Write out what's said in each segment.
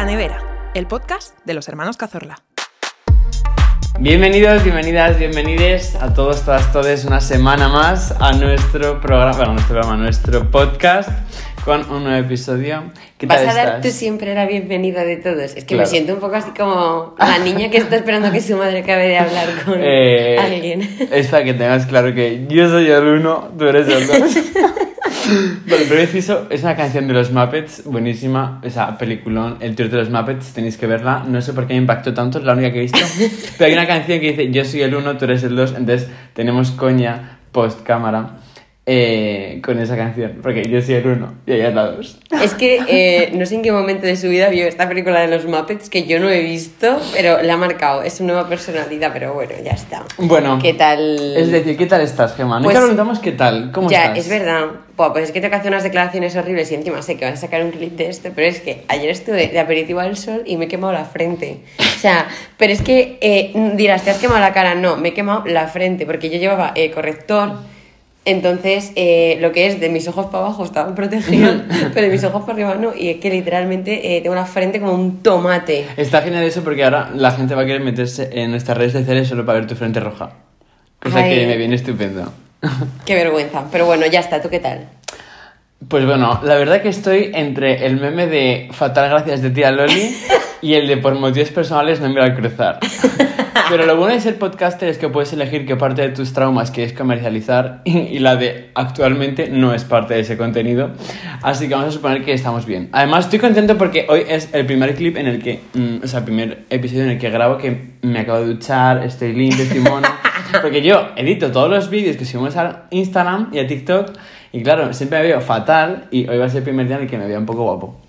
La Nevera, el podcast de los hermanos Cazorla. Bienvenidos, bienvenidas, bienvenides a todos, todas, todos una semana más a nuestro programa, bueno, nuestro programa, nuestro podcast con un nuevo episodio. ¿Qué Vas tal a dar estás? tú siempre la bienvenida de todos. Es que Claro. me siento un poco así como la niña que está esperando que su madre acabe de hablar con Eh, alguien. Es para que tengas claro que yo soy el uno, tú eres el dos. Bueno, el primer inciso es una canción de los Muppets, buenísima, esa peliculón, El tío de los Muppets, tenéis que verla, no sé por qué me impactó tanto, es la única que he visto, pero hay una canción que dice yo soy el uno, tú eres el dos, entonces tenemos coña post cámara eh, con esa canción, porque yo soy el uno y ella es la dos. Es que eh, no sé en qué momento de su vida vio esta película de los Muppets que yo no he visto, pero la ha marcado. Es su nueva personalidad, pero bueno, ya está. Bueno, ¿Qué tal? es decir, ¿qué tal estás, Gemma? Nunca Pues- preguntamos qué tal, ¿cómo ya, estás? es verdad. Buah, pues es que tengo que hacer unas declaraciones horribles y encima sé que vas a sacar un clip de esto, pero es que ayer estuve de aperitivo al sol y me he quemado la frente. O sea, pero es que eh, dirás, ¿te has quemado la cara? No, me he quemado la frente porque yo llevaba eh, corrector. Entonces, eh, lo que es de mis ojos para abajo estaban protegidos, pero de mis ojos para arriba no. Y es que literalmente eh, tengo la frente como un tomate. Está genial eso porque ahora la gente va a querer meterse en nuestras redes sociales solo para ver tu frente roja. Cosa Ay. que me viene estupendo. Qué vergüenza. Pero bueno, ya está. ¿Tú qué tal? Pues bueno, la verdad que estoy entre el meme de Fatal Gracias de tía Loli y el de por motivos personales no me al cruzar. Pero lo bueno de ser podcaster es que puedes elegir qué parte de tus traumas quieres comercializar y, la de actualmente no es parte de ese contenido. Así que vamos a suponer que estamos bien. Además, estoy contento porque hoy es el primer clip en el que, mm, o sea, el primer episodio en el que grabo que me acabo de duchar, estoy limpio, estoy mono. Porque yo edito todos los vídeos que subimos a Instagram y a TikTok y claro, siempre me veo fatal y hoy va a ser el primer día en el que me vea un poco guapo.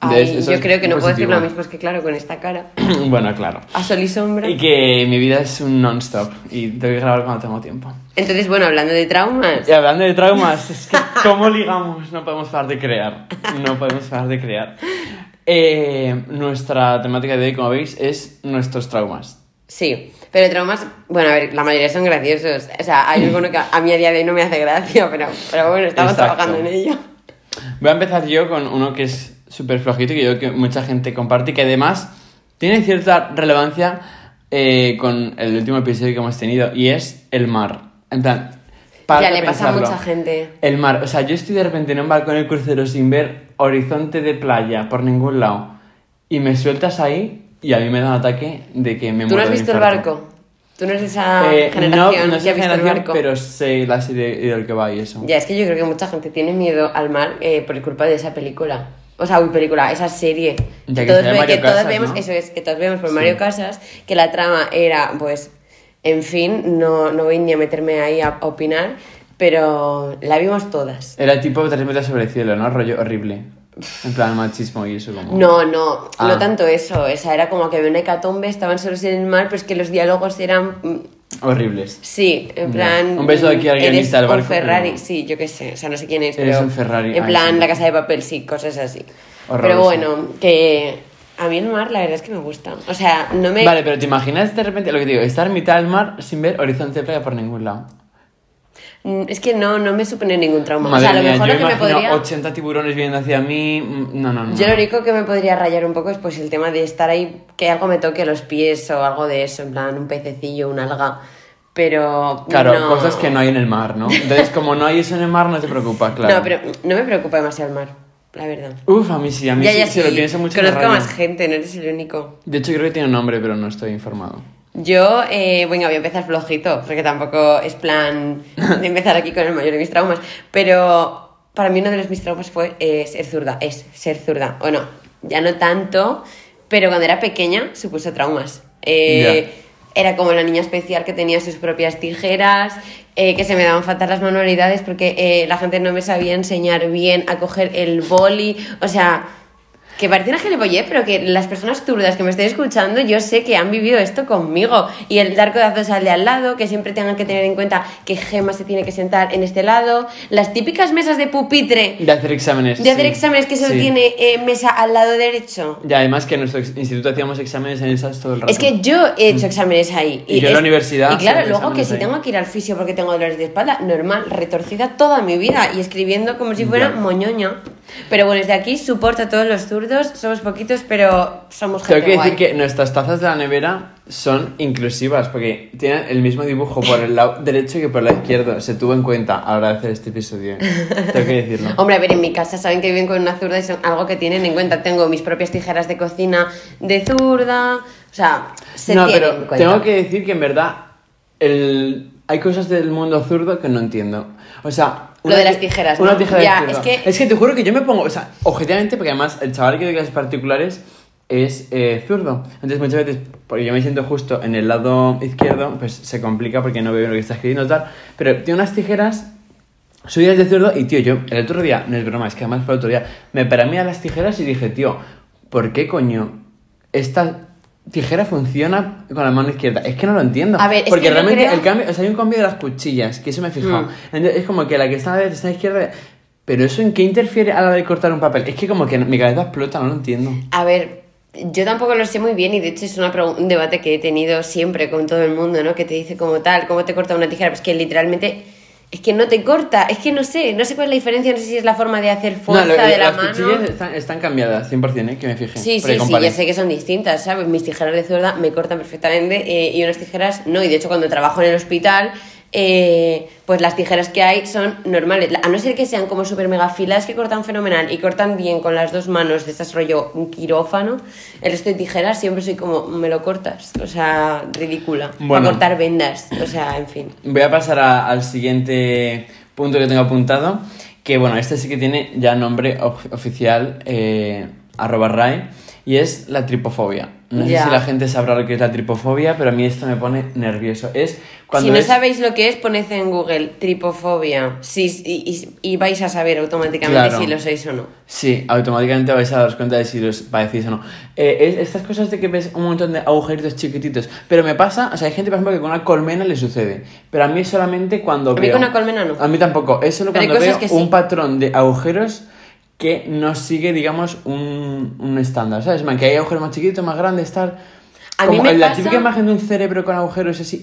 Ay, eso yo creo que no puedo decir positivo. lo mismo, es que claro, con esta cara. bueno, claro. A sol y sombra. Y que mi vida es un non-stop y tengo que grabar cuando tengo tiempo. Entonces, bueno, hablando de traumas. Y hablando de traumas, es que ¿cómo ligamos? No podemos parar de crear. No podemos parar de crear. Eh, nuestra temática de hoy, como veis, es nuestros traumas. Sí, pero traumas, bueno, a ver, la mayoría son graciosos. O sea, hay alguno que a mí a día de hoy no me hace gracia, pero, pero bueno, estamos Exacto. trabajando en ello. Voy a empezar yo con uno que es súper flojito que yo creo que mucha gente comparte y que además tiene cierta relevancia eh, con el último episodio que hemos tenido y es el mar. En plan, para ya le pasa a pensarlo. mucha gente. El mar, o sea, yo estoy de repente en un balcón en el crucero sin ver horizonte de playa por ningún lado y me sueltas ahí y a mí me da un ataque de que me ¿Tú no muero has visto el barco? ¿Tú no eres esa Eh, generación no, no que sé ha visto el barco? pero sé la serie del que va y eso. Ya, es que yo creo que mucha gente tiene miedo al mar eh, por culpa de esa película. O sea, uy, película, esa serie. Ya que todos, ve- que todos Casas, vemos, ¿no? eso es, que todos vemos por Sí. Mario Casas, que la trama era, pues, en fin, no, no voy ni a meterme ahí a opinar, pero la vimos todas. Era tipo tres metros sobre el cielo, ¿no? Rollo horrible. En plan machismo y eso como... No, no, Ah. no tanto eso. Esa era como que había una hecatombe, estaban solos en el mar, pero es que los diálogos eran. Horribles. Sí, en plan. Un beso aquí al eres guionista del un barco, Ferrari, pero- sí, yo qué sé, o sea, no sé quién es, Eres pero. un Ferrari, En plan, la casa de papel, sí, cosas así. Horroroso. Pero bueno, que. A mí el mar, la verdad es que me gusta. O sea, no me. Vale, pero ¿te imaginas de repente lo que te digo? Estar en mitad del mar sin ver horizonte de playa por ningún lado. Mm, Es que no, no me supone ningún trauma. Madre o sea, a lo mía, mejor yo lo que me podría. 80 tiburones viendo hacia mí. mm, No, no, no. Yo lo único que me podría rayar un poco es pues el tema de estar ahí, que algo me toque los pies o algo de eso, en plan un pececillo, un alga. Pero. Claro, no- cosas que no hay en el mar, ¿no? Entonces, como no hay eso en el mar, no te preocupa, claro. No, pero no me preocupa demasiado el mar, la verdad. Uf, a mí sí, a mí ya, sí, ya si sí. lo pienso mucho. Conozco más gente, no eres el único. De hecho, creo que tiene un nombre, pero no estoy informado. Yo, eh, venga, voy a empezar flojito, porque tampoco es plan de empezar aquí con el mayor de mis traumas. Pero para mí uno de los mis traumas fue eh, ser zurda, es ser zurda. O no, ya no tanto, pero cuando era pequeña supuso traumas. Eh, Era como la niña especial que tenía sus propias tijeras, eh, que se me daban fatal las manualidades porque eh, la gente no me sabía enseñar bien a coger el boli. O sea, que parece una gilipollez, pero que las personas zurdas que me estén escuchando, yo sé que han vivido esto conmigo. Y el dar codazos al de al lado, que siempre tengan que tener en cuenta que Gema se tiene que sentar en este lado. Las típicas mesas de pupitre De hacer exámenes. de hacer sí. exámenes que solo Sí. tiene eh, mesa al lado derecho. Y además que en nuestro instituto hacíamos exámenes en esas todo el rato. Es que yo he hecho exámenes ahí. Y yo en la universidad Y claro, luego que si ahí. tengo que ir al fisio porque tengo dolores de espalda, normal, retorcida toda mi vida y escribiendo como si fuera moñoña. Pero bueno, desde aquí soporto a todos los zurdos, somos poquitos, pero somos Tengo gente que decir que nuestras tazas de la nevera son inclusivas porque tienen el mismo dibujo por el lado derecho que por el lado izquierdo. Se tuvo en cuenta a la hora de hacer este episodio. Tengo que decirlo. Hombre, a ver, en mi casa saben que viven con una zurda y son algo que tienen en cuenta. Tengo mis propias tijeras de cocina de zurda, o sea, se no, tienen pero en cuenta. tengo que decir que en verdad el... hay cosas del mundo zurdo que no entiendo. O sea... Lo de las tijeras, Una ¿no? tijera Ya, de es que- Es que te juro que yo me pongo... O sea, objetivamente, porque además el chaval que doy clases particulares es eh, zurdo. Entonces muchas veces, porque yo me siento justo en el lado izquierdo, pues se complica porque no veo lo que está escribiendo tal. Pero tiene unas tijeras suyas de zurdo y tío, yo el otro día, no es broma, es que además fue el otro día, me a las tijeras y dije, tío, ¿por qué coño esta tijera funciona con la mano izquierda? Es que no lo entiendo. A ver, es Porque que realmente creo- el cambio, o sea, hay un cambio de las cuchillas, que eso me he fijado. Mm. Entonces, es como que la que está a la derecha está a la izquierda, pero eso en qué interfiere a la hora de cortar un papel? Es que como que mi cabeza explota, no lo entiendo. A ver, yo tampoco lo sé muy bien y de hecho es una un debate que he tenido siempre con todo el mundo, ¿no? Que te dice como tal, cómo te corta una tijera, pues que literalmente es que no te corta, es que no sé, no sé cuál es la diferencia, no sé si es la forma de hacer fuerza no, lo- de la las mano. cuchillas están, están cambiadas, 100%, ¿eh? que me fijé. Sí, sí, sí, ya sé que son distintas, ¿sabes? Mis tijeras de zurda me cortan perfectamente eh, y unas tijeras no. Y de hecho, cuando trabajo en el hospital, eh, pues las tijeras que hay son normales. A no ser que sean como super mega filas que cortan fenomenal y cortan bien con las dos manos de estas rollo un quirófano, el resto de tijeras siempre soy como, me lo cortas. O sea, ridícula. Bueno. Para cortar vendas. O sea, en fin. Voy a pasar a- al siguiente punto que tengo apuntado, que bueno, este sí que tiene ya nombre of- oficial, eh, arroba RAE, y es la tripofobia. No Ya. sé si la gente sabrá lo que es la tripofobia, pero a mí esto me pone nervioso. Es cuando si no sabéis lo que es, poned en Google tripofobia. Sí, y, y- y vais a saber automáticamente Claro. si lo sois o no. Sí, automáticamente vais a daros cuenta de si los padecéis o no. Eh, es estas cosas de que ves un montón de agujeritos chiquititos. Pero me pasa, o sea, hay gente, por ejemplo, que con una colmena le sucede. Pero a mí es solamente cuando A mí veo... con una colmena no. A mí tampoco. Es solo Pero cuando veo sí. un patrón de agujeros que no sigue, digamos, un, un estándar, ¿sabes? Man, que hay agujeros más chiquitos, más grandes, tal... A mí Como me la pasa- típica imagen de un cerebro con agujeros así...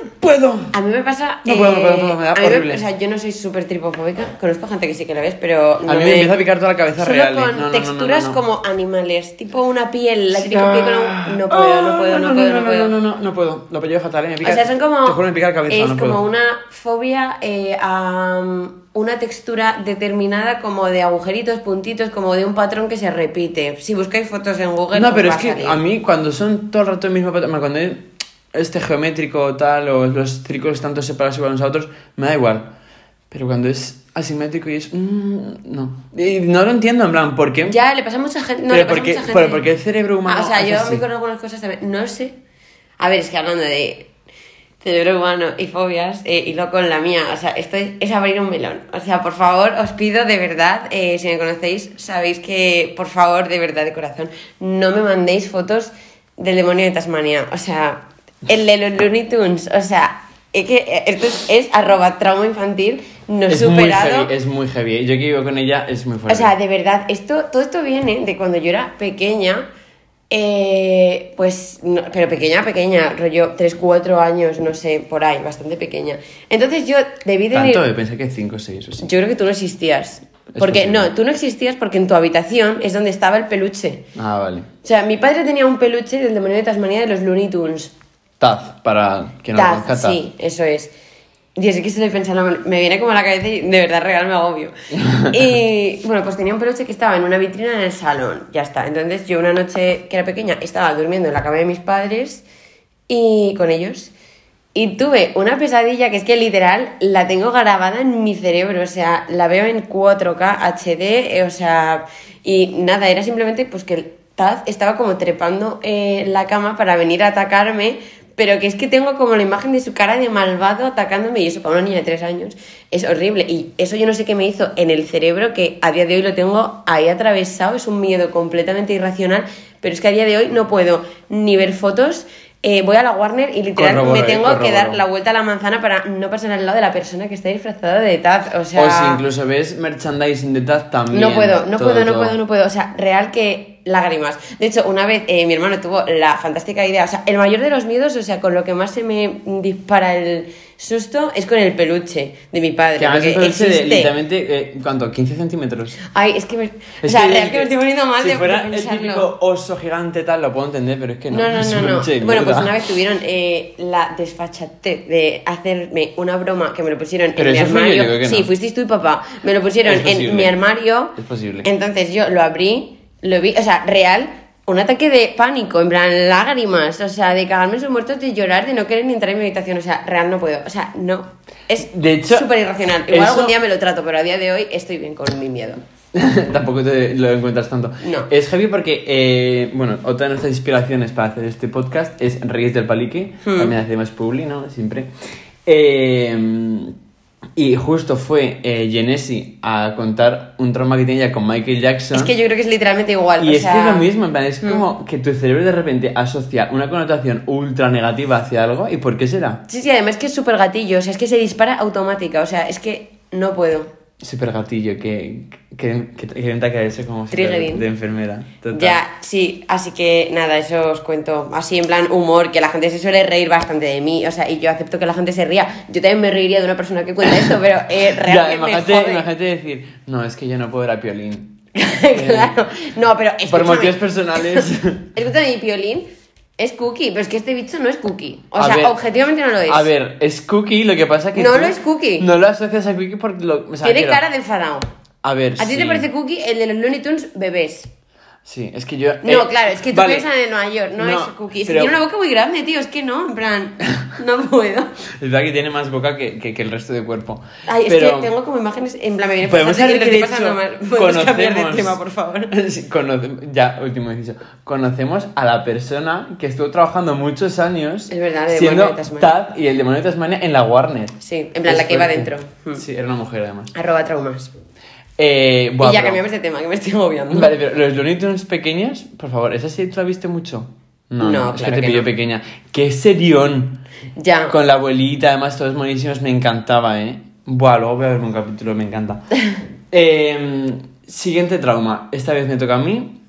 ¡Ah, ¡No puedo! A mí me pasa. No puedo, no puedo, no puedo, me da a mí horrible. o sea, yo no soy súper tripofóbica. Conozco gente que sí que la ves, pero. No A mí me empieza a picar toda la cabeza Solo real. ¿eh? con No, no, no, no, texturas no, no. como animales, tipo una piel, la típica piel con un- No puedo, no puedo, no, Ah, puedo, no, no, puedo. No, no, no, no puedo. Lo pillo fatal, ¿eh? me pica. O sea, son como. Te juro, me pica la cabeza, es como puedo. una fobia eh, a um, una textura determinada, como de agujeritos, puntitos, como de un patrón que se repite. Si buscáis fotos en Google. No, pero va es que a mí cuando son todo el rato el mismo patrón, cuando es este geométrico o tal, o los círculos están todos separados igual unos a otros, me da igual. Pero cuando es asimétrico y es... mm, no. Y no lo entiendo, en plan, ¿por qué? Ya, le pasa a mucha gente. No, pero, le pasa a porque, mucha gente. pero porque el cerebro humano... Ah, o sea, yo así. con algunas cosas también. No sé. A ver, es que hablando de cerebro humano y fobias, eh, y lo con la mía, o sea, esto es, es abrir un melón. O sea, por favor, os pido de verdad, eh, si me conocéis, sabéis que, por favor, de verdad, de corazón, no me mandéis fotos del demonio de Tasmania. O sea, el de los Looney Tunes. O sea, es que esto es, es arroba trauma infantil no Es muy superado. heavy, es muy heavy. Yo que vivo con ella es muy O fuerte. sea, de verdad, esto, todo esto viene de cuando yo era pequeña, eh, pues, no- pero pequeña, pequeña, rollo 3, 4 años, no sé, por ahí, bastante pequeña. Entonces yo debí de... Tanto, yo pensé que 5 o 6 o sí. Yo creo que tú no existías. Porque, no, tú no existías porque en tu habitación es donde estaba el peluche. Ah, vale. O sea, mi padre tenía un peluche del demonio de Tasmania de los Looney Tunes. Taz, para quien no Taz, conozca, Taz. sí, eso es. Dios, es que estoy pensando, me viene como a la cabeza y de verdad regal me agobio. Y bueno, pues tenía un peluche que estaba en una vitrina en el salón, ya está. Entonces yo una noche que era pequeña estaba durmiendo en la cama de mis padres y con ellos. Y tuve una pesadilla que es que literal la tengo grabada en mi cerebro, o sea, la veo en 4K HD, eh, o sea, y nada, era simplemente pues que el Taz estaba como trepando eh, la cama para venir a atacarme, pero que es que tengo como la imagen de su cara de malvado atacándome y eso para una niña de 3 años es horrible y eso yo no sé qué me hizo en el cerebro que a día de hoy lo tengo ahí atravesado, es un miedo completamente irracional, pero es que a día de hoy no puedo ni ver fotos. eh, voy a la Warner y literal Corroboro, me tengo eh, que dar la vuelta a la manzana para no pasar al lado de la persona que está disfrazada de Taz. O sea, O si incluso ves merchandising de Taz también. no puedo, no todo, puedo, no todo. puedo, no puedo. O sea, real que lágrimas. De hecho, una vez eh, mi hermano tuvo la fantástica idea, o sea, el mayor de los miedos, o sea, con lo que más se me dispara el susto es con el peluche de mi padre. Que además un peluche de literalmente, eh, ¿cuánto? 15 centímetros. Ay, es que me, o Es sea, real que me estoy poniendo mal si de, fuera de el pensarlo. típico oso gigante tal, lo puedo entender, pero es que no. No, no, es no, no. Bueno, pues una vez tuvieron eh, la desfachatez de hacerme una broma que me lo pusieron Pero en mi yo, armario. yo creo que Sí, no. fuisteis tú y papá. Me lo pusieron en mi armario. Es posible. Entonces yo lo abrí, lo vi, o sea, real, un ataque de pánico, en plan lágrimas, o sea, de cagarme en sus muertos, de llorar, de no querer ni entrar en mi habitación, o sea, real no puedo, o sea, no. Es súper irracional. Igual eso- algún día me lo trato, pero a día de hoy estoy bien con mi miedo. Tampoco te lo encuentras tanto. No. Es heavy porque, eh, bueno, otra de nuestras inspiraciones para hacer este podcast es Reyes del Palique. Hmm. También hacemos publi, ¿no? Siempre. Eh, y justo fue eh, Genesi a contar un trauma que tenía con Michael Jackson. Es que yo creo que es literalmente igual. Y o es sea, que es lo mismo, en plan, es mm. como que tu cerebro de repente asocia una connotación ultra negativa hacia algo. ¿Y por qué será? Sí, sí, además que es súper gatillo, o sea, es que se dispara automática, o sea, es que no puedo. Súper gatillo, que, que, que, que intenta caerse como Triggering. de enfermera. Total. Ya, sí, así que nada, eso os cuento. Así en plan humor, que la gente se suele reír bastante de mí, o sea, y yo acepto que la gente se ría. Yo también me reiría de una persona que cuenta esto, pero eh, Ya, realmente me imagínate, decir, no, es que yo no puedo ver a Piolín. claro, no, pero Por motivos personales. Escúchame, piolín es cookie, pero es que este bicho no es cookie. O A sea, ver, objetivamente no lo es. A ver, es Cookie, lo que pasa que No tú lo es Cookie. No lo asocias a Cookie porque lo... o sea, Tiene quiero- cara de enfadado. A ver, ¿A ti te parece cookie el de los Looney Tunes bebés? Sí, es que yo... No, eh, claro, es que tú vale. piensas en Nueva York, no, es cookie. Es que pero- tiene una boca muy grande, tío, es que no, en plan, no puedo. Es verdad que tiene más boca que, que, que el resto de cuerpo. Ay, es que tengo como imágenes, en plan, me viene Podemos pasando que pasando mal. Podemos cambiar de tema, por favor. Sí, conoce- ya, último inciso. Conocemos a la persona que estuvo trabajando muchos años Es verdad, de siendo de. Tad y el demonio de Tasmania en la Warner. Sí, en plan, Es la que iba dentro. Sí, era una mujer además. Arroba traumas. Eh, buah, y ya pero- cambiamos de tema, que me estoy agobiando. Vale, pero los Looney Tunes pequeños, por favor, ¿esa sí tú la viste mucho? No, No, es claro que te pilló no. pequeña. ¡Qué serión! Ya. Con la abuelita, además todos buenísimos, me encantaba, ¿eh? Buah, luego voy a ver un capítulo, me encanta. Eh, siguiente trauma, esta vez me toca a mí.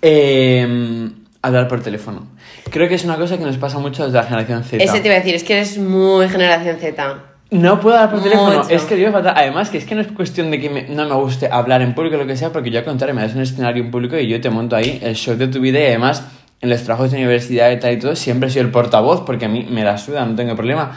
Eh, hablar por teléfono. Creo que es una cosa que nos pasa mucho desde la generación Z. Ese te iba a decir, es que eres muy generación Z. No puedo hablar por teléfono, Mucho. es que yo fatal. Además, que es que no es cuestión de que me- no me guste hablar en público o lo que sea, porque yo al contrario, me das un escenario en público y yo te monto ahí el show de tu vida y además en los trabajos de universidad y tal y todo, siempre he sido el portavoz porque a mí me la suda, no tengo problema.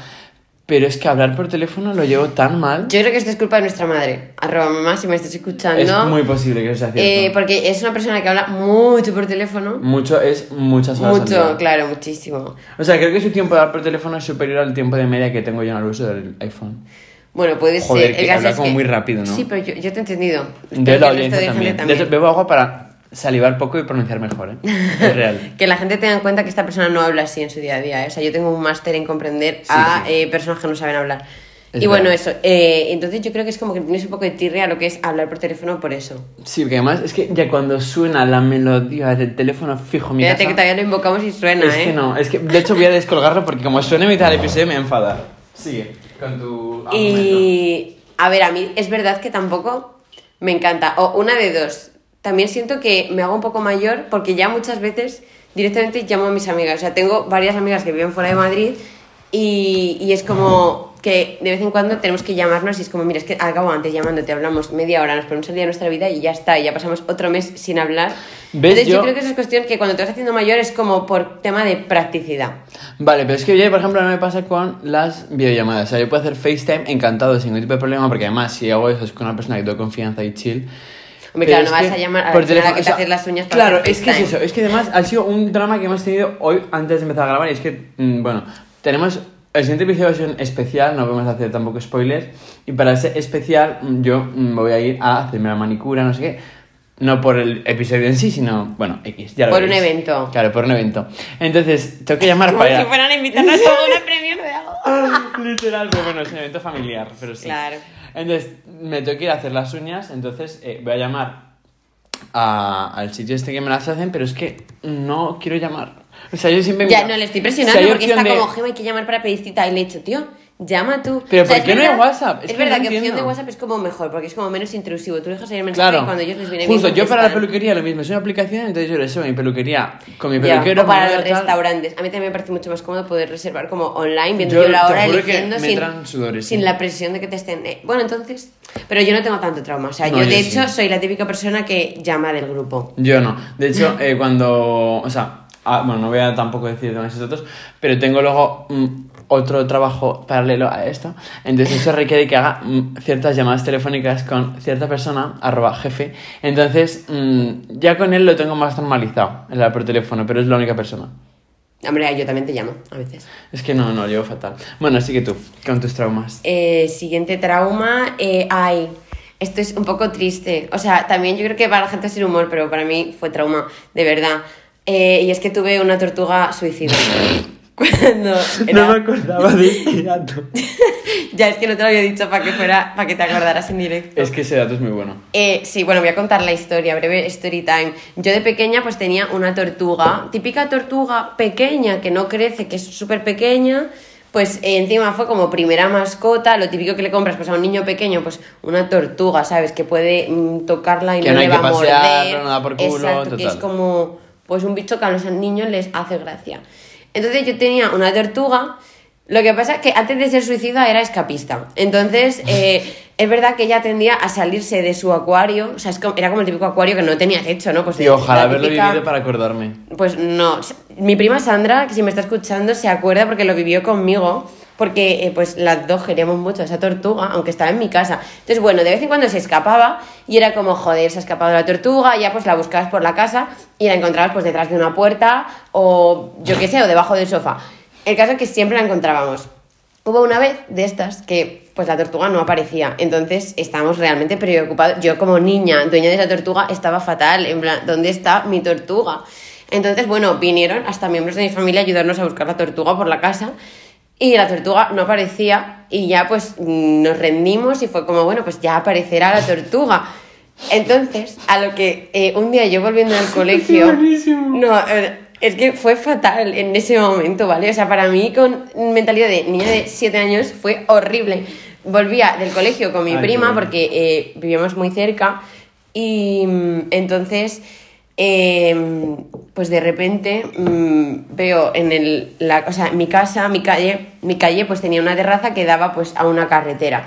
Pero es que hablar por teléfono lo llevo tan mal. Yo creo que esto es culpa de nuestra madre. Arroba mamá, si me estás escuchando. Es muy posible que eso sea cierto. Eh, porque es una persona que habla mucho por teléfono. Mucho es muchas horas Mucho, claro, muchísimo. O sea, creo que su tiempo de hablar por teléfono es superior al tiempo de media que tengo yo en el uso del iPhone. Bueno, puede Joder, ser. que El caso habla es como muy rápido, ¿no? Sí, pero yo, yo te he entendido. De Espero la que audiencia también. gente De hecho, bebo agua para salivar poco y pronunciar mejor, ¿eh? Es real. Que la gente tenga en cuenta que esta persona no habla así en su día a día. ¿eh? O sea, yo tengo un máster en comprender Sí, a sí. eh, personas que no saben hablar. Es y bueno, eso. eh, entonces yo creo que es como que tienes un poco de tirria a lo que es hablar por teléfono por eso. Sí, porque además es que ya cuando suena la melodía del teléfono fijo mi Fíjate casa, que todavía lo invocamos y suena, es ¿eh? que no, es que de hecho voy a descolgarlo porque como suene en mitad del episodio me enfada. Sigue con tu argumento. Y a ver, a mí es verdad que tampoco me encanta. O una de dos. También siento que me hago un poco mayor porque ya muchas veces directamente llamo a mis amigas. O sea, tengo varias amigas que viven fuera de Madrid y, y es como que de vez en cuando tenemos que llamarnos y es como, mira, es que al cabo antes llamándote hablamos media hora, nos ponemos el día de nuestra vida y ya está, y ya pasamos otro mes sin hablar. ¿Ves? Entonces yo... Yo- creo que eso es cuestión que cuando te vas haciendo mayor es como por tema de practicidad. Vale, pero es que yo, por ejemplo, no me pasa con las videollamadas. O sea, yo puedo hacer FaceTime encantado, sin ningún tipo de problema, porque además si hago eso es con una persona que tengo confianza y chill. Hombre, claro, no vas que a llamar a la señora teléfono, que o te haces las uñas para Claro, es que es eso. Es que además ha sido un drama que hemos tenido hoy antes de empezar a grabar. Y es que, mm, bueno, tenemos. El siguiente episodio es un especial, no a hacer tampoco spoilers. Y para ese especial, mm, yo mm, me voy a ir a hacerme la manicura, no sé qué. No por el episodio en sí, sino, bueno, X, ya lo Por un veréis. evento. Claro, por un evento. Entonces, tengo que llamar Como para. si fueran a invitarnos a una premio de algo. Literal, pero bueno, es un evento familiar, pero sí. Claro. Entonces, me tengo que ir a hacer las uñas, entonces eh, voy a llamar a- al sitio este que me las hacen, pero es que no quiero llamar. O sea, yo siempre... Ya, no le estoy si presionando porque está de- como Gema, hay que llamar para pedir cita. Y le he dicho, tío, Llama tú. Pero O sea, ¿por qué no hay WhatsApp? Es Es, que verdad no que opción de entiendo. WhatsApp es como mejor, porque es como menos intrusivo. Tú dejas ahí el mensaje Claro. y cuando ellos les viene Justo, bien yo para la peluquería lo mismo, es una aplicación, entonces yo a mi peluquería con mi peluquero. o para los restaurantes. A mí también me parece mucho más cómodo poder reservar como online, viendo Yo yo, la hora, eligiendo sin, sudores, sin sí. la presión de que te estén... eh, Bueno, entonces... Pero yo no tengo tanto trauma. O sea, No, yo yo de sí. hecho soy la típica persona que llama del grupo. Yo no. De hecho, eh, cuando. O sea, ah, bueno, no voy a tampoco decir demasiados datos, pero tengo luego mm, otro trabajo paralelo a esto. Entonces, eso requiere que haga mm, ciertas llamadas telefónicas con cierta persona, arroba jefe. Entonces, mm, ya con él lo tengo más normalizado, el hablar por teléfono, pero es la única persona. Hombre, yo también te llamo a veces. Es que no, no, llevo fatal. Bueno, así que tú, con tus traumas. Eh, siguiente trauma, eh, ay, esto es un poco triste. O sea, también yo creo que para la gente es el humor, pero para mí fue trauma, de verdad. Eh, y es que tuve una tortuga suicida. Cuando era... acordaba de este dato. ya es que no te lo había dicho para que fuera, para que te acordaras en directo. Es que ese dato es muy bueno. Eh, sí, bueno, voy a contar la historia, breve story time. Yo de pequeña pues tenía una tortuga, típica tortuga pequeña que no crece, que es súper pequeña. Pues eh, encima fue como primera mascota, lo típico que le compras pues a un niño pequeño, pues una tortuga, ¿sabes? Que puede mm, tocarla y Que no, no le va a morder. pasearlo, no da por culo, Exacto, que es total. como pues un bicho que a los niños les hace gracia. Entonces yo tenía una tortuga, lo que pasa es que antes de ser suicida era escapista. Entonces, eh, es verdad que ella tendía a salirse de su acuario, o sea, es como- era como el típico acuario que no tenía techo, ¿no? Pues Y ojalá haberlo típica- vivido para acordarme. Pues no, mi prima Sandra, que si me está escuchando, se acuerda porque lo vivió conmigo, porque eh, pues las dos queríamos mucho a esa tortuga, aunque estaba en mi casa. Entonces, bueno, de vez en cuando se escapaba y era como, joder, se ha escapado la tortuga, ya pues la buscabas por la casa y la encontrabas pues detrás de una puerta o yo qué sé, o debajo del sofá. El caso es que siempre la encontrábamos. Hubo una vez de estas que pues la tortuga no aparecía, entonces estábamos realmente preocupados. Yo como niña, dueña de esa tortuga, estaba fatal, en plan, ¿dónde está mi tortuga? Entonces, bueno, vinieron hasta miembros de mi familia a ayudarnos a buscar la tortuga por la casa y la tortuga no aparecía y ya pues nos rendimos y fue como, bueno, pues ya aparecerá la tortuga. Entonces, a lo que eh, un día yo volviendo del colegio... No, es que fue fatal en ese momento, ¿vale? O sea, para mí con mentalidad de niña de 7 años fue horrible. Volvía del colegio con mi Ay, prima porque eh, vivíamos muy cerca y mm, entonces, eh, pues de repente mm, veo en el, la, o sea, mi casa, mi calle, mi calle pues tenía una terraza que daba pues a una carretera.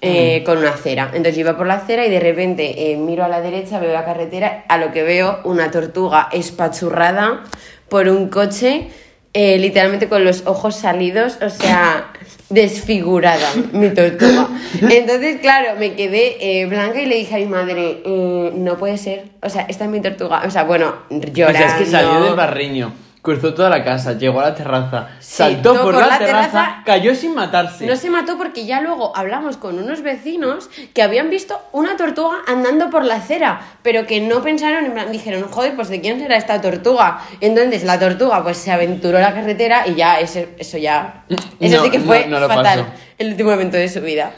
eh, Con una acera. Entonces yo iba por la acera y de repente eh, miro a la derecha, veo la carretera, a lo que veo una tortuga espachurrada por un coche, eh, literalmente con los ojos salidos, o sea, desfigurada mi tortuga. Entonces, claro, me quedé eh, blanca y le dije a mi madre, eh, no puede ser, o sea, esta es mi tortuga. O sea, bueno, O llorando. sea, es que salió del barriño, cruzó toda la casa, llegó a la terraza, saltó por, por la, la terraza, terraza. cayó sin matarse. No se mató porque ya luego hablamos con unos vecinos que habían visto una tortuga andando por la acera, pero que no pensaron, en plan, dijeron, joder, pues de quién será esta tortuga. Entonces la tortuga pues se aventuró a la carretera y ya ese- eso ya, eso No, sí que fue no fatal, pasó. el último evento de su vida.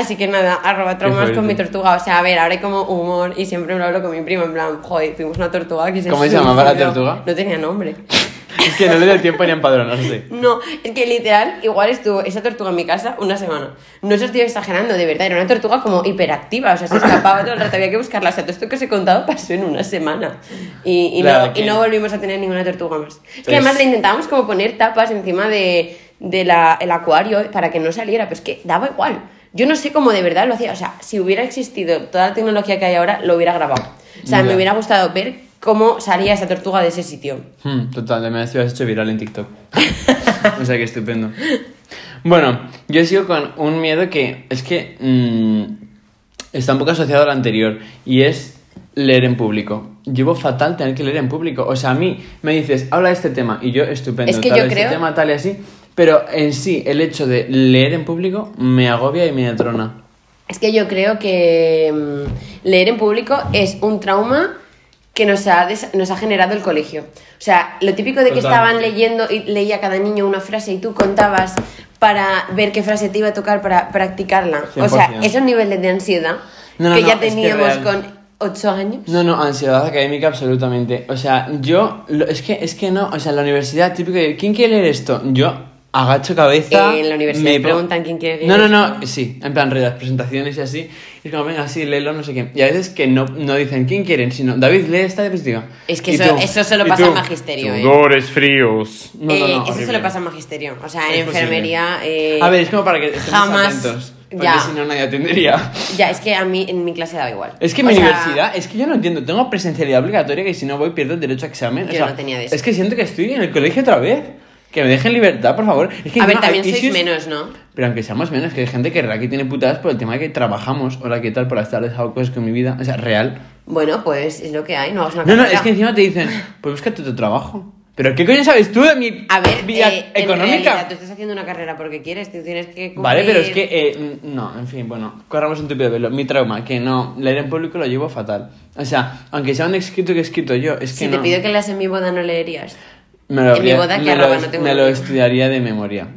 Así que nada, arroba traumas con mi tortuga. O sea, a ver, ahora hay como humor y siempre me lo hablo con mi prima, en plan, joder, tuvimos una tortuga que se ¿Cómo se llamaba la suicidó". tortuga? No tenía nombre. Es que no le dio tiempo ni a empadronarse. No, es que literal, igual estuvo esa tortuga en mi casa una semana. No os estoy exagerando, de verdad, era una tortuga como hiperactiva, o sea, se escapaba todo el rato, había que buscarla. O sea, todo esto que os he contado pasó en una semana. Y, y Claro no, y no volvimos a tener ninguna tortuga más. Es que además le intentábamos como poner tapas encima de, de la, el acuario para que no saliera, pero es que daba igual. Yo no sé cómo de verdad lo hacía, o sea, si hubiera existido toda la tecnología que hay ahora, lo hubiera grabado. O sea, me hubiera gustado ver cómo salía esa tortuga de ese sitio. Hmm, total, de verdad te has hecho viral en TikTok. o sea que estupendo. Bueno, yo sigo con un miedo que es que mm, está un poco asociado al anterior y es leer en público. Llevo fatal tener que leer en público. O sea, a mí me dices, habla de este tema y yo estupendo. Es que tal, yo este creo- tema tal y así. Pero en sí, el hecho de leer en público me agobia y me atrona. Es que yo creo que mm, leer en público es un trauma que nos ha, nos ha generado el colegio. O sea, lo típico de que estaban Totalmente. leyendo y leía cada niño una frase y tú contabas para ver qué frase te iba a tocar para practicarla. O sea, 100%. esos niveles de ansiedad No, no, que no, ya es que teníamos con 8 años. No, no, ansiedad académica absolutamente. O sea, yo, es que, es que no, o sea, la universidad típico de, ¿quién quiere leer esto? Yo agacho cabeza. En la universidad me preguntan quién quiere No, no, no, sí, en plan, las presentaciones y así. Y es como, venga, sí, léelo, no sé qué. Y a veces que no, no dicen quién quieren, sino, David, lee esta diapositiva. Es que eso- tú, eso solo pasa tú, en magisterio, ¿eh? Sudores fríos. No, no, Eh, no, eso horrible. solo pasa en magisterio. O sea, en Es enfermería. eh, A ver, es como para que estemos jamás- atentos. Porque ya. si no, nadie atendería. Ya, es que a mí en mi clase daba igual. Es que O mi sea, universidad, es que yo no entiendo, tengo presencialidad obligatoria que si no voy pierdo el derecho a examen. O Yo sea, no tenía de eso. Es que siento que estoy en el colegio otra vez. Que me dejen libertad, por favor. Es que A ver, encima también sois issues- menos, ¿no? Pero aunque seamos menos, que hay gente que aquí tiene putadas por el tema de que trabajamos. Hola, ¿qué tal? Por las tardes hago cosas con mi vida. O sea, real. Bueno, pues es lo que hay, no hagas una No, no, carrera. es que encima te dicen, pues búscate tu trabajo. Pero ¿qué coño sabes tú de mi A ver, vida eh, en económica? realidad, tú estás haciendo una carrera porque quieres, tú tienes que cumplir... Vale, pero es que, eh, no, en fin, bueno, corramos un tupido velo. Mi trauma, que no, leer en público lo llevo fatal. O sea, aunque sea un escrito que he escrito yo, es que Si no. te pido que leas en mi boda, ¿no leerías? Me lo, en mi habría- boda, que me lo, arroba no tengo me lo novio. estudiaría de memoria.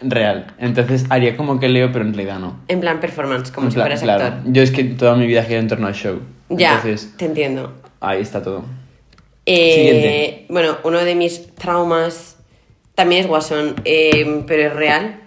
Real. Entonces haría como que leo, pero en realidad no. En plan performance, como En si plan, fueras claro. actor. Yo es que toda mi vida gira en torno al show. Ya, Entonces, te entiendo. ahí está todo. Eh, Siguiente. Bueno, uno de mis traumas también es Guasón, eh, pero es real.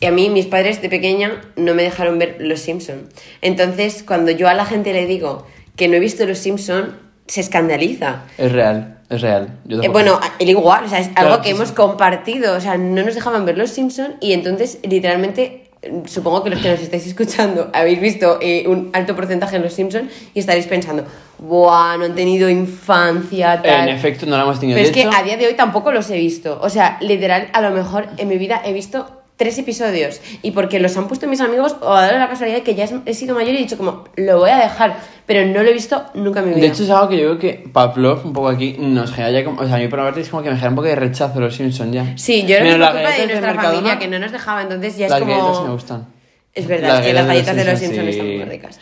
Y a mí, mis padres de pequeña no me dejaron ver Los Simpson. Entonces, cuando yo a la gente le digo que no he visto Los Simpson, se escandaliza. Es real, es real. Yo Eh, bueno, él igual, o sea, es Claro, algo que sí, hemos sí. compartido, o sea, no nos dejaban ver Los Simpson y entonces, literalmente, supongo que los que nos estáis escuchando habéis visto eh, un alto porcentaje en Los Simpson y estaréis pensando, ¡buah, no han tenido infancia, tal! en efecto, no la hemos tenido. Pero es que a día de hoy tampoco los he visto. O sea, literal, a lo mejor en mi vida he visto tres episodios y porque los han puesto mis amigos o ha dado la casualidad de que ya he sido mayor y he dicho como, lo voy a dejar, pero no lo he visto nunca en mi vida. De hecho, es algo que yo creo que Pavlov, un poco aquí, nos genera ya como. O sea, a mí por una parte es como que me genera un poco de rechazo los Simpsons ya. Sí, yo creo que es las por culpa de galletas nuestra familia que no nos dejaba, entonces ya Las es galletas sí me como... gustan. Es verdad, es que las galletas de los Simpsons sí. están muy ricas.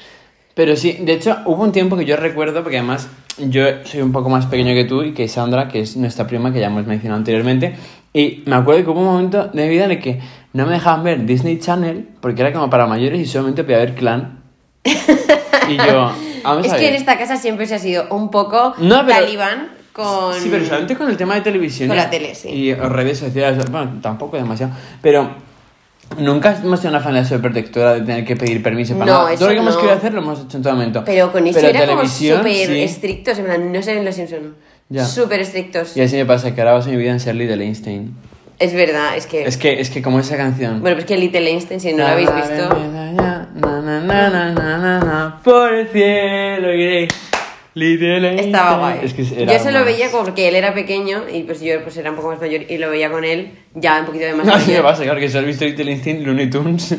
Pero sí, de hecho, hubo un tiempo que yo recuerdo, porque además yo soy un poco más pequeño que tú y que Sandra, que es nuestra prima, que ya hemos mencionado anteriormente, y me acuerdo que hubo un momento de mi vida en el que no me dejaban ver Disney Channel porque era como para mayores y solamente podía ver Clan. y yo, vamos Es a que en esta casa siempre se ha sido un poco No, pero- talibán con... Sí, pero solamente con el tema de televisión. Con la tele, sí. Y redes sociales, bueno, tampoco demasiado. Pero nunca hemos sido una familia sobreprotectora de tener que pedir permiso para No, nada. eso Todo lo que hemos no. querido hacer lo hemos hecho en todo momento. Pero con eso era como televisión, súper sí. estrictos, en plan, no sé en los Simpsons. Ya. Súper estrictos. Y así me pasa que ahora baso mi vida en ser Lee de Einstein. Es verdad, es que... Es que, es que como esa canción. Bueno, pues que Little Einstein, si no lo habéis visto... Por el cielo iré. Little Einstein. Estaba guay. Es que era yo se lo veía como porque él era pequeño y pues yo pues era un poco más mayor y lo veía con él ya un poquito de más Así me mayor. pasa, claro, que solo he visto Little Einstein, Looney Tunes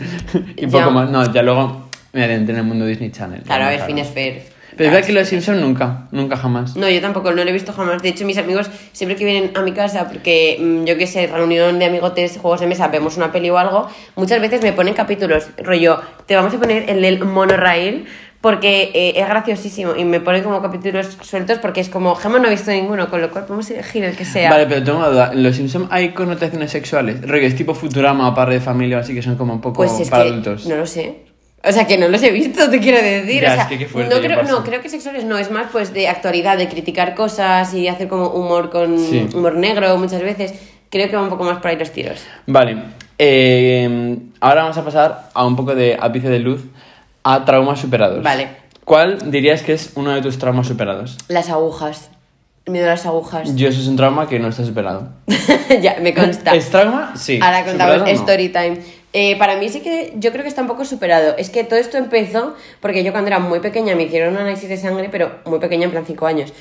y Ya. poco más. No, ya luego me adentré en el mundo Disney Channel. Claro, a ver, Claro. Phineas Fair. Pero es verdad que los Simpsons nunca, nunca jamás. No, yo tampoco, no lo he visto jamás. De hecho, mis amigos siempre que vienen a mi casa, porque mm, yo qué sé, reunión de amigotes, juegos de mesa, vemos una peli o algo, muchas veces me ponen capítulos, rollo, te vamos a poner el del monorail porque eh, es graciosísimo y me ponen como capítulos sueltos porque es como, Gemma no ha visto ninguno, con lo cual podemos elegir el que sea. Vale, pero tengo una duda. ¿En los Simpsons hay connotaciones sexuales? Rollo, es tipo Futurama o Padre de Familia, así que son como un poco Pues es para adultos. no lo sé. O sea, que no los he visto, te quiero decir. Ya, o sea, es que qué fuerte, no, ¿qué creo, no, creo que sexuales no, es más pues de actualidad, de criticar cosas y hacer como humor con Sí. humor negro muchas veces. Creo que va un poco más por ahí los tiros. Vale, eh, ahora vamos a pasar a un poco de ápice de luz a traumas superados. Vale. ¿Cuál dirías que es uno de tus traumas superados? Las agujas. El miedo a las agujas. Yo eso es un trauma que no está superado. ya, me consta. ¿Es trauma? Sí. Ahora contamos story time. Eh, para mí sí que yo creo que está un poco superado. Es que todo esto empezó porque yo cuando era muy pequeña me hicieron un análisis de sangre, pero muy pequeña, en plan 5 años.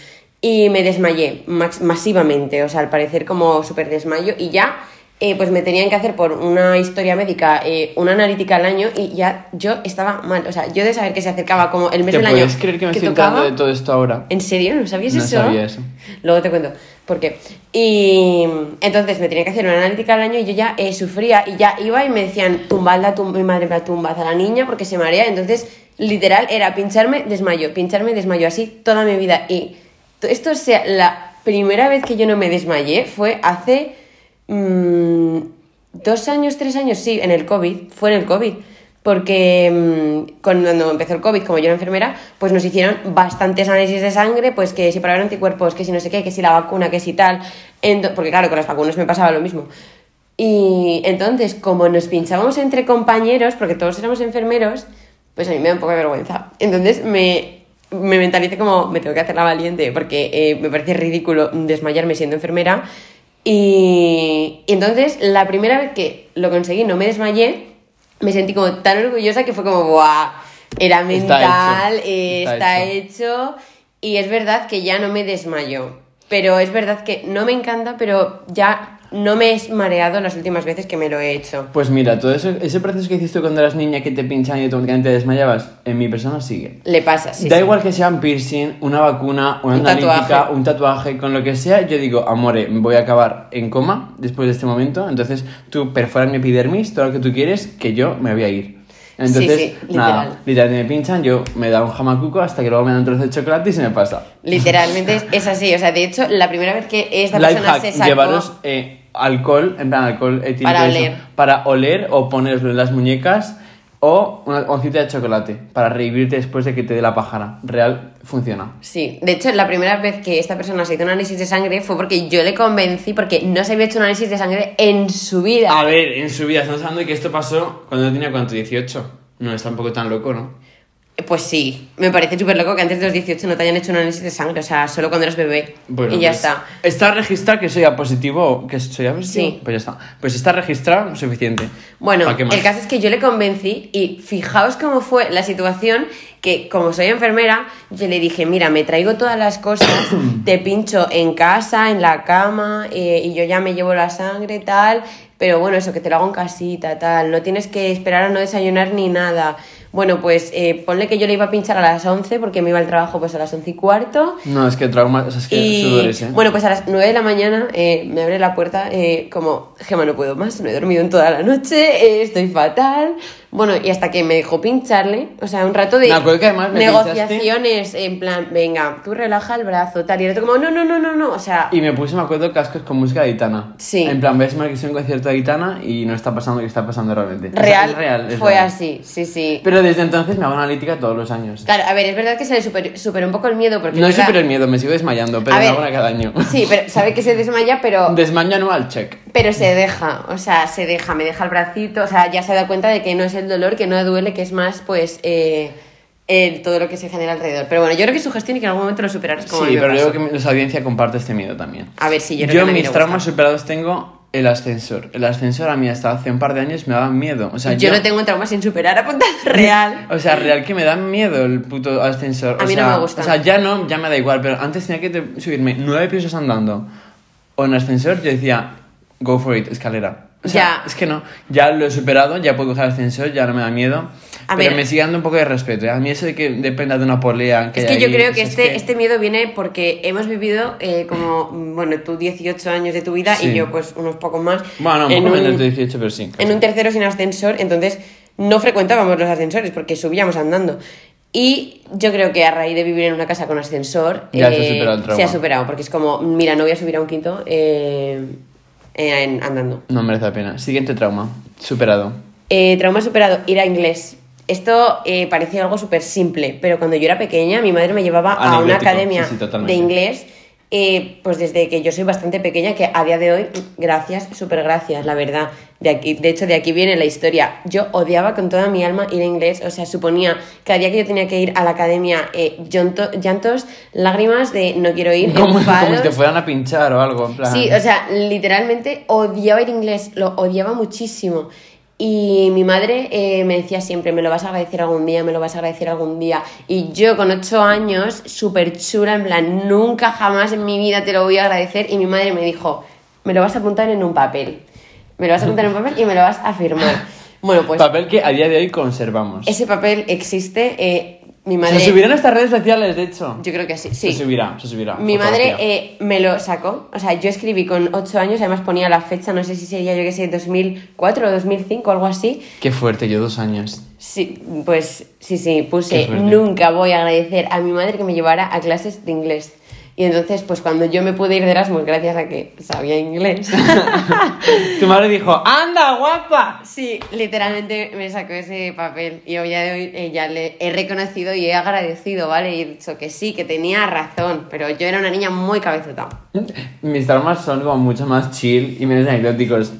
Y me desmayé masivamente, o sea, al parecer como súper desmayo. Y ya, eh, pues me tenían que hacer por una historia médica eh, una analítica al año y ya yo estaba mal. O sea, yo de saber que se acercaba como el mes ¿Te del año. puedes creer que me estoy tocaba- de todo esto ahora? ¿En serio? ¿No sabías No eso? sabía eso. Luego te cuento por qué. Y entonces me tenía que hacer una analítica al año y yo ya eh, sufría y ya iba y me decían, tumbadla, tum mi madre me tumbad a la niña porque se marea. Entonces, literal, era pincharme, desmayo, pincharme, desmayo, así toda mi vida. Y esto sea la primera vez que yo no me desmayé fue hace mm, dos años, tres años, sí, en el COVID, fue en el COVID. Porque mm, cuando empezó el COVID, como yo era enfermera, pues nos hicieron bastantes análisis de sangre, pues que si para ver anticuerpos, que si no sé qué, que si la vacuna, que si tal. Porque claro, con las vacunas me pasaba lo mismo. Y entonces, como nos pinchábamos entre compañeros, porque todos éramos enfermeros, pues a mí me da un poco de vergüenza. Entonces me, me mentalicé como, me tengo que hacer la valiente, porque eh, me parece ridículo desmayarme siendo enfermera. Y, y entonces, la primera vez que lo conseguí, no me desmayé, me sentí como tan orgullosa que fue como, ¡buah! Era mental, hecho, eh, está, hecho. hecho. Y es verdad que ya no me desmayo. Pero es verdad que no me encanta, pero ya no me he mareado las últimas veces que me lo he hecho. Pues mira, todo eso, ese proceso que hiciste cuando eras niña que te pinchan y automáticamente te desmayabas, en mi persona sigue. Le pasa, sí. da sí. igual que sea un piercing, una vacuna, una Un analítica, tatuaje. un tatuaje, con lo que sea, yo digo, amore, voy a acabar en coma después de este momento, entonces tú perforas mi epidermis, todo lo que tú quieres, que yo me voy a ir. Entonces, Sí, sí, nada, literal. literalmente me pinchan, yo me da un jamacuco hasta que luego me dan un trozo de chocolate y se me pasa. Literalmente es, así. O sea, de hecho, la primera vez que esta Life persona hack, se sacó... llevaros eh, alcohol, en plan alcohol etílico, Para eso, oler. para oler o ponerlo en las muñecas o una oncita de chocolate para revivirte después de que te dé la pájara. Real, funciona. Sí, de hecho, la primera vez que esta persona se hizo un análisis de sangre fue porque yo le convencí, porque no se había hecho un análisis de sangre en su vida. A ver, en su vida, estamos hablando de que esto pasó cuando yo tenía cuánto, 18. No, es tampoco tan loco, ¿no? Pues sí, me parece súper loco que antes de los 18 no te hayan hecho un análisis de sangre, o sea, solo cuando eras bebé. Bueno, y ya pues, está. Está registrado que soy A positivo, que soy A positivo. Sí. Pues ya está. Pues está registrado, suficiente. Bueno, el caso es que yo le convencí y fijaos cómo fue la situación que como soy enfermera, yo le dije, mira, me traigo todas las cosas, te pincho en casa, en la cama, eh, y yo ya me llevo la sangre, tal, pero bueno, eso, que te lo hago en casita, tal, no tienes que esperar a no desayunar ni nada. Bueno, pues eh, ponle que yo le iba a pinchar a las 11 porque me iba al trabajo pues a las 11 y cuarto. No, es que trauma, o sea, es que Y sudores, ¿eh? bueno, pues a las 9 de la mañana eh, me abre la puerta eh, como, Gema, no puedo más, no he dormido en toda la noche, estoy fatal. Bueno, y hasta que me dejó pincharle, o sea, un rato de Me que además me negociaciones en plan, venga, tú relaja el brazo, tal, y el otro como, no, no, no, no, no, o sea, Y me puse, me acuerdo, cascos con música de Aitana. Sí. En plan, ves que es un concierto de Aitana y no está pasando lo que está pasando realmente. O sea, real, es real, es fue real. así, sí, sí. Pero desde entonces me hago analítica todos los años. Claro, a ver, es verdad que se le super- superó un poco el miedo porque... No es verdad- el miedo, me sigo desmayando, pero A me ver, hago una cada año. Sí, pero sabe que se desmaya, pero... Desmayo anual, check. Pero se deja, o sea, se deja, me deja el bracito, o sea, ya se da cuenta de que no es el dolor, que no duele, que es más, pues, eh, el- todo lo que se genera alrededor. Pero bueno, yo creo que es su gestión y que en algún momento lo superarás como a mí Sí, pero yo creo que nuestra audiencia comparte este miedo también. A ver, sí, yo creo Yo que a mí mis traumas superados tengo el ascensor. El ascensor a mí hasta hace un par de años me daba miedo. O sea, yo, no tengo un trauma sin superar, apuntado real. O sea, real que me da miedo el puto ascensor. A O mí no sea, me gusta. O sea, ya no, ya me da igual, pero antes tenía que subirme nueve pisos andando o en ascensor, yo decía, go for it, escalera. O sea, Ya. es que no, ya lo he superado, ya puedo coger el ascensor, ya no me da miedo. A pero ver. me sigue dando un poco de respeto. ¿eh? A mí eso de que dependa de una polea. Que Es que yo ahí, creo o que sea, es este, este miedo viene porque hemos vivido eh, como, bueno, tú 18 años de tu vida Sí. y yo pues unos pocos más. Bueno, un en poco un- menos de 18, pero sí. en un tercero sin ascensor, entonces no frecuentábamos los ascensores porque subíamos andando. Y yo creo que a raíz de vivir en una casa con ascensor se eh, trauma. se ha superado, porque es como, mira, no voy a subir a un quinto eh, eh, en- andando. No merece la pena. Siguiente trauma, superado. Eh, trauma superado, ir a inglés. Esto eh, parecía algo súper simple, pero cuando yo era pequeña, mi madre me llevaba a una academia sí, sí, totalmente. de inglés, eh, pues desde que yo soy bastante pequeña, que a día de hoy, gracias, súper gracias, la verdad. De, aquí, de hecho, de aquí viene la historia. Yo odiaba con toda mi alma ir a inglés, o sea, suponía cada día que yo tenía que ir a la academia, eh, llanto- llantos, lágrimas de no quiero ir, Como, como si te fueran a pinchar o algo. En plan. Sí, o sea, literalmente odiaba ir inglés, lo odiaba muchísimo. Y mi madre eh, me decía siempre, me lo vas a agradecer algún día, me lo vas a agradecer algún día. Y yo con ocho años, súper chula, en plan, nunca jamás en mi vida te lo voy a agradecer. Y mi madre me dijo, me lo vas a apuntar en un papel. Me lo vas a apuntar en papel y me lo vas a firmar. Bueno, pues Papel que a día de hoy conservamos. ese papel existe. eh, mi madre... Se subirá en nuestras redes sociales, de hecho. Yo creo que sí, sí. Se subirá, se subirá. Mi madre eh, me lo sacó, o sea, yo escribí con 8 años, además ponía la fecha, no sé si sería yo que sé, 2004 o 2005 o algo así. Qué fuerte, yo dos años. Sí, pues sí, sí, Qué puse, nunca voy a agradecer a mi madre que me llevara a clases de inglés. Y entonces, pues cuando yo me pude ir de Erasmus gracias a que sabía inglés, Tu madre dijo, ¡anda, guapa! sí, literalmente me sacó ese papel. Y hoy día de hoy eh, ya le he reconocido y he agradecido, ¿vale? Y he dicho que sí, que tenía razón, pero yo era una niña muy cabezota. Mis traumas son como mucho más chill y menos anecdóticos.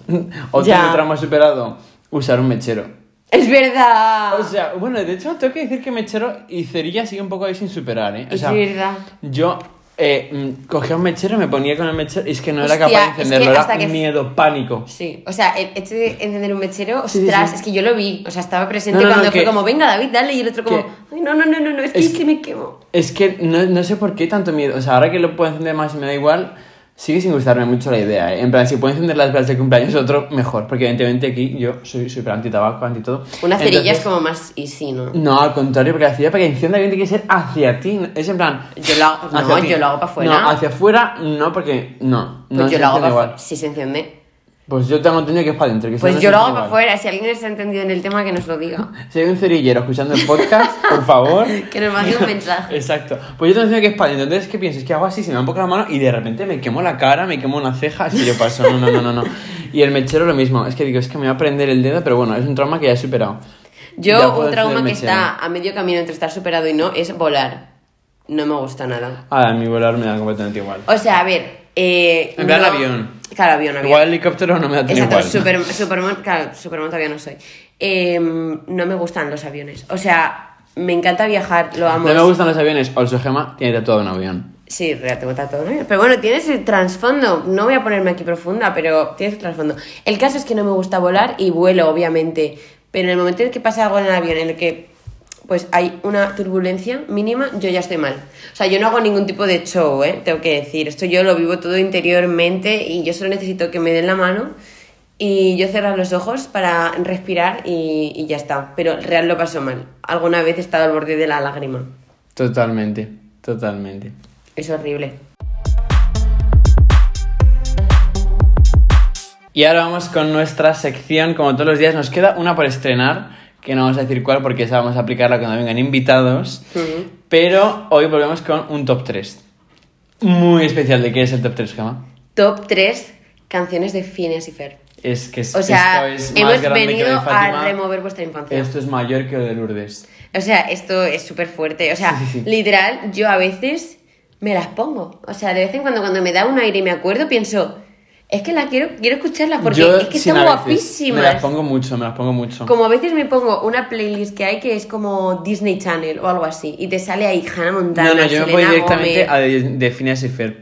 Otro Ya. trauma superado, usar un mechero. ¡Es verdad! O sea, bueno, de hecho, tengo que decir que mechero y cerilla sigue un poco ahí sin superar, ¿eh? O es verdad. yo eh, mm, cogía un mechero, me ponía con el mechero y es que no era Hostia, capaz de es que encenderlo, era que- miedo, pánico. Sí, o sea, el hecho de encender un mechero, Sí, sí, ostras, sí. es que yo lo vi, o sea, estaba presente No, no, no, cuando fue que- como, venga David, dale, y el otro como, que- ay, no, no, no, no, no, es que Es es que me quemo. Es que no, no sé por qué tanto miedo. O sea, ahora que lo puedo encender más y me da igual, sigue sin gustarme mucho la idea. ¿eh? En plan, si puedo encender las velas de cumpleaños otro, mejor. Porque evidentemente aquí yo soy súper anti tabaco, anti todo. Una cerilla Entonces- es como más easy, ¿no? No, al contrario, porque la cerilla para que encienda bien tiene que ser hacia ti. Es en plan. Yo lo hago- no, ti. yo lo hago pa' fuera. No, hacia afuera no, porque no. Pues no yo se lo hago para afuera, si se enciende. Pues yo tengo entendido que es para adentro. que Pues no, yo lo hago para afuera, si alguien está entendido en el tema, que nos lo diga. Si hay un cerillero escuchando el podcast, por favor. Que nos mande un mensaje. Exacto. Pues yo tengo entendido que es para adentro. Entonces, ¿qué piensas? Que hago así, se me da un poco la mano y de repente me quemo la cara, me quemo una ceja. Que yo paso. No, no, no, no, no. Y el mechero lo mismo. Es que digo, es que me va a prender el dedo, pero bueno, es un trauma que ya he superado. Yo, un trauma que está a medio camino entre estar superado y no es volar. No me gusta nada. Ah, a mí volar me da completamente igual. O sea, a ver. Eh, En plan no- avión. Claro, avión, avión. Igual helicóptero no me da Exacto, igual. super, Superman, claro, Superman todavía no soy. Eh, no me gustan los aviones. O sea, me encanta viajar, lo amo. No me gustan los aviones. O su gema tiene tatuado un avión. Sí, tengo tatuado, ¿no? Pero bueno, tiene ese trasfondo. No voy a ponerme aquí profunda, pero tiene su trasfondo. El caso es que no me gusta volar y vuelo, obviamente. Pero en el momento en el que pasa algo en el avión, en el que pues hay una turbulencia mínima, yo ya estoy mal. O sea, yo no hago ningún tipo de show, ¿eh? Tengo que decir. Esto yo lo vivo todo interiormente y yo solo necesito que me den la mano y yo cerrar los ojos para respirar y, y ya está. Pero real lo paso mal. Alguna vez he estado al borde de la lágrima. Totalmente. Totalmente. Es horrible. Y ahora vamos con nuestra sección, como todos los días, nos queda una por estrenar, que no vamos a decir cuál porque esa vamos a aplicarla cuando vengan invitados, pero hoy volvemos con un top 3. Muy especial, ¿de qué es el top 3, Gama? Top 3 canciones de Phineas y Fer. Es que es- O sea, esto es hemos venido Fátima. a remover vuestra infancia. Esto es mayor que lo de Lourdes. O sea, esto es súper fuerte. O sea, Sí, sí, sí. literal, yo a veces me las pongo. O sea, de vez en cuando cuando me da un aire y me acuerdo, pienso, es que la quiero, quiero escucharla porque Yo, es que están guapísimas. Me las pongo mucho, me las pongo mucho. Como a veces me pongo una playlist que hay que es como Disney Channel o algo así. Y te sale ahí Hannah Montana, No, no, yo me voy directamente Gomez. a de, de Phineas y Ferb.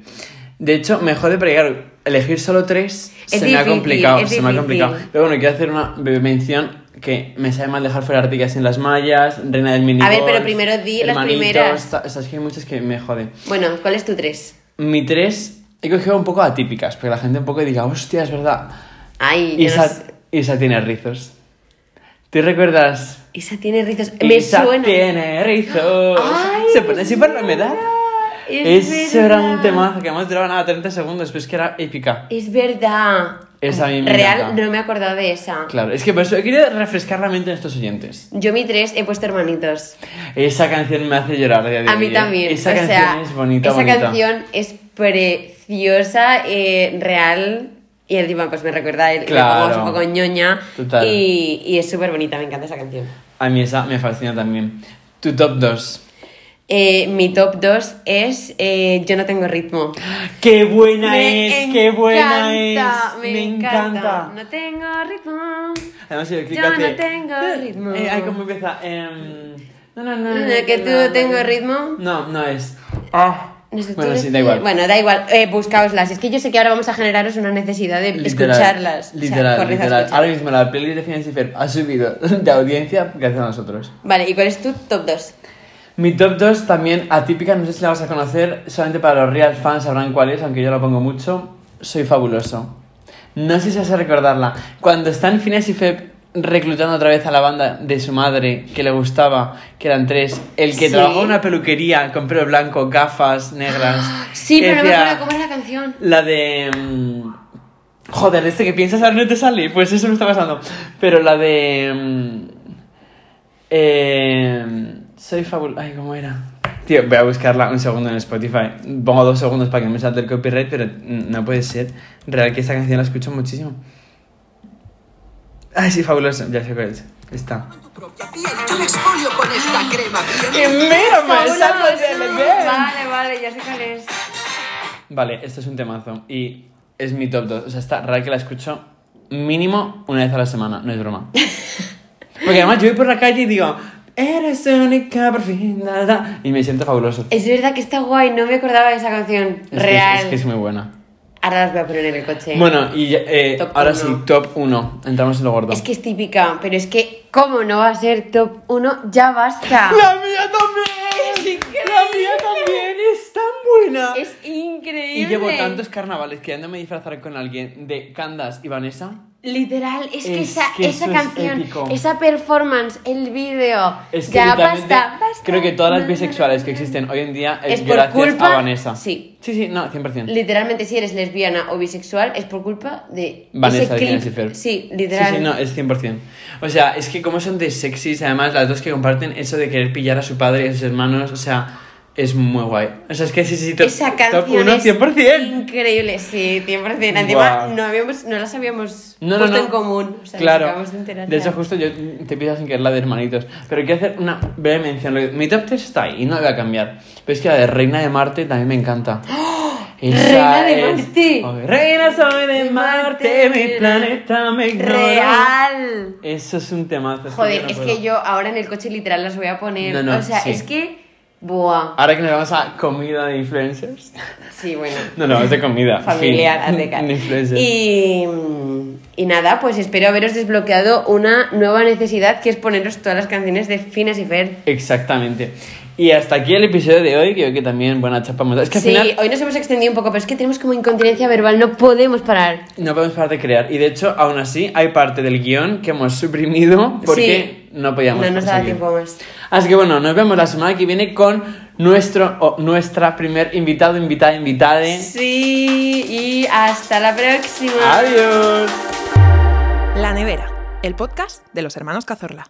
De hecho, me jode porque claro, elegir solo tres Es se me ha difícil, complicado, me ha difícil. complicado. Pero bueno, quiero hacer una mención que me sabe mal dejar fuera Articas en las mallas, Reina del Mini A ver, pero primero di las primeras. Esas que hay muchas que me joden. Bueno, ¿cuál es tu 3? Mi tres he cogido un poco atípicas, porque la gente un poco diga, hostia, es verdad. Ay, Isa, no sé. Isa tiene rizos. ¿Te recuerdas? Isa tiene rizos. Me Isa suena. tiene rizos. Ay, Se pone así por la humedad. Es Ese era un verdad. temazo que además duraba nada 30 segundos, pero es que era épica. Es verdad. Esa a mí me Real, encanta. no me he acordado de esa. Claro, es que por eso he querido refrescar la mente de estos oyentes. Yo mi 3 he puesto hermanitos. Esa canción me hace llorar a día mí ¿eh? también. Esa o canción sea, es bonita, Esa bonita. canción es preciosa, eh, real. Y encima pues me recuerda él, Claro. un poco ñoña. Total. Y, y es súper bonita, me encanta esa canción. A mí esa me fascina también. Tu top 2. Eh, mi top 2 es eh, Yo no tengo ritmo. ¡Qué buena Me es! ¡Qué buena encanta, es! Me, encanta. No tengo ritmo. Además, el clip Yo no tengo ritmo. Eh, ay, ¿cómo empieza? Em, no, no, no. No, no, que no, tú no, tengo no. ritmo. No, no es. Ah. No sé, Bueno, sí, da igual. Bueno, da igual. Eh, buscaoslas. Es que yo sé que ahora vamos a generaros una necesidad de Literal, escucharlas. O sea, Literal, literal. escucharlas. Ahora mismo la playlist de Finance Fair ha subido de audiencia gracias a nosotros. Vale, ¿y cuál es tu top 2? Mi top 2 también atípica, no sé si la vas a conocer, solamente para los real fans sabrán cuál es, aunque yo la pongo mucho. Soy fabuloso. No sé si vas a recordarla. Cuando están Phineas y Ferb reclutando otra vez a la banda de su madre que le gustaba, que eran tres, el que Sí. trabajó en una peluquería con pelo blanco, gafas negras. Sí, que pero no me decía- acuerdo cómo era la canción. La de. mm, Joder, este que piensas ahora no te sale. Pues eso me está pasando. Pero la de. mm, eh, soy fabuloso. Ay, ¿cómo era? Tío, voy a buscarla un segundo en Spotify. Pongo dos segundos para que me salte el copyright, pero no puede ser real que esta canción la escucho muchísimo. Ay, sí, fabuloso. Ya sé cuál es. Está. Yo me exfolio con esta crema. ¡Y de Fabuloso. Vale, vale, ya sé cuál es. Vale, esto es un temazo. Y es mi top 2. O sea, está real que la escucho mínimo una vez a la semana. No es broma. Porque además yo voy por la calle y digo, eres única, por fin, da, da", Y me siento fabuloso. Es verdad que está guay, no me acordaba de esa canción. Es que es- Real. es que es muy buena. Ahora las voy a poner en el coche. Bueno, y eh, Top ahora uno. sí, top 1. Entramos en lo gordo. Es que es típica, pero es que, ¿cómo no va a ser top 1? Ya basta. ¡La mía también! ¡La mía también! ¡Es tan buena! Es increíble. Y llevo tantos carnavales queriéndome disfrazar con alguien de Candas y Vanessa. Literal, es que Es esa, que esa es canción, épico. esa performance, el vídeo. Es que ya basta, basta. creo que todas las bisexuales que existen hoy en día Es es, por gracias culpa- a Vanessa. sí. Sí, sí, no, 100%. Literalmente, si eres lesbiana o bisexual, es por culpa de Vanessa ese de clip. Ferb. Sí, literal. Sí, sí, no, es 100%. O sea, es que como son de sexys, además las dos que comparten eso de querer pillar a su padre y a sus hermanos, o sea, es muy guay. O sea, es que sí, sí, top, Esa top canción 1, es 100%. increíble, sí, 100%. Encima Guau. no, habíamos, no las habíamos No, puesto no. en común. O sea, nos claro. acabamos de enterar de hecho, justo yo te pido sin querer la de hermanitos. Pero quiero hacer una breve mención. Mi top 3 está ahí y no la voy a cambiar. Pero es que la de Reina de Marte también me encanta. Esa ¡Reina de es- Marte! Oh, Reina soy de Marte, mi planeta me ignora. Real. Eso es un temazo. es que Joder, no es que yo ahora en el coche literal las voy a poner. No, no, o sea, sí. es que. Buah. Ahora que nos vamos a comida de influencers. Sí, bueno. No, no, es de comida. Familiar, de. Y, y nada, pues espero haberos desbloqueado una nueva necesidad que es poneros todas las canciones de Finas y Fer. Exactamente. Y hasta aquí el episodio de hoy, que creo que también buena chapa. Es que al Sí, final hoy nos hemos extendido un poco, pero es que tenemos como incontinencia verbal, no podemos parar. no podemos parar de crear. Y de hecho, aún así, hay parte del guion que hemos suprimido porque no podíamos. No nos daba tiempo más. Así que bueno, nos vemos la semana que viene con nuestro o nuestra primer invitado, invitada, invitade. Sí, y hasta la próxima. Adiós. La Nevera, el podcast de los hermanos Cazorla.